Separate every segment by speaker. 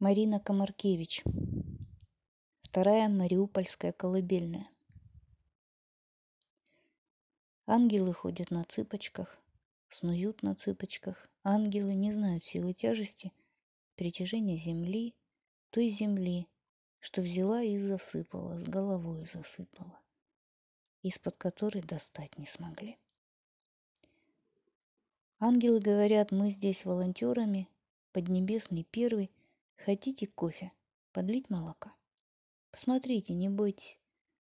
Speaker 1: Марина Комаркевич. Вторая Мариупольская колыбельная. Ангелы ходят на цыпочках, снуют на цыпочках. Ангелы не знают силы тяжести, притяжения земли, той земли, что взяла и засыпала, с головой засыпала, из-под которой достать не смогли. Ангелы говорят, мы здесь волонтерами, Поднебесный первый, хотите кофе, подлить молока? Посмотрите, не бойтесь,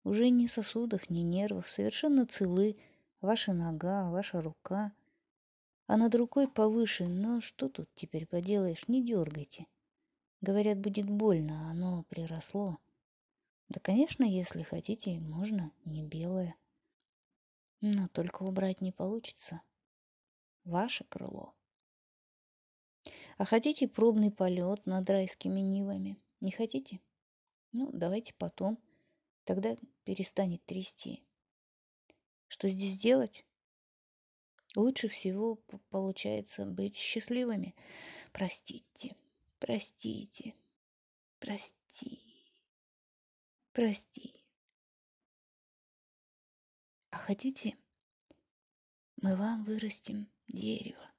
Speaker 1: уже ни сосудов, ни нервов, совершенно целы ваша нога, ваша рука, а над рукой повыше, но что тут теперь поделаешь, не дергайте. Говорят, будет больно, а оно приросло. Да, конечно, если хотите, можно не белое. Но только убрать не получится. Ваше крыло. А хотите пробный полет над райскими нивами? Не хотите? Ну, давайте потом. Тогда перестанет трясти. Что здесь делать? Лучше всего получается быть счастливыми. Простите, простите, прости, прости. А хотите, мы вам вырастим дерево?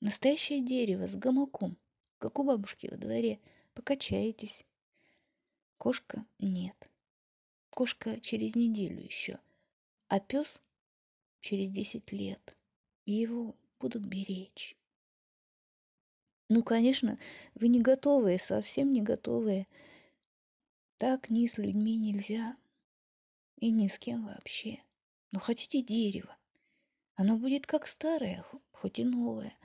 Speaker 1: Настоящее дерево с гамаком, как у бабушки во дворе. Покачаетесь. Кошка нет. Кошка через неделю еще. А пес через десять лет. Его будут беречь. Ну, конечно, вы не готовые, совсем не готовые. Так ни с людьми нельзя. И ни с кем вообще. Но хотите дерево. Оно будет как старое, хоть и новое.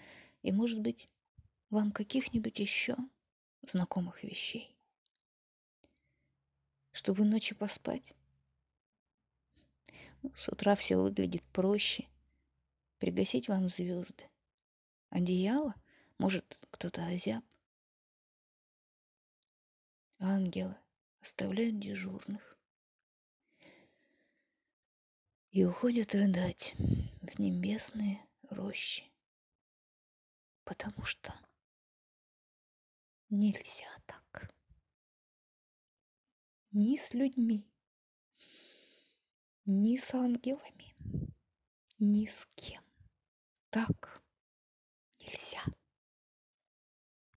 Speaker 1: И, может быть, вам каких-нибудь еще знакомых вещей. Чтобы ночью поспать. Ну, с утра все выглядит проще. Пригасить вам звезды. Одеяло? Может, кто-то озяб? Ангелы оставляют дежурных и уходят рыдать в небесные рощи потому что нельзя так. Ни с людьми, ни с ангелами, ни с кем. Так нельзя.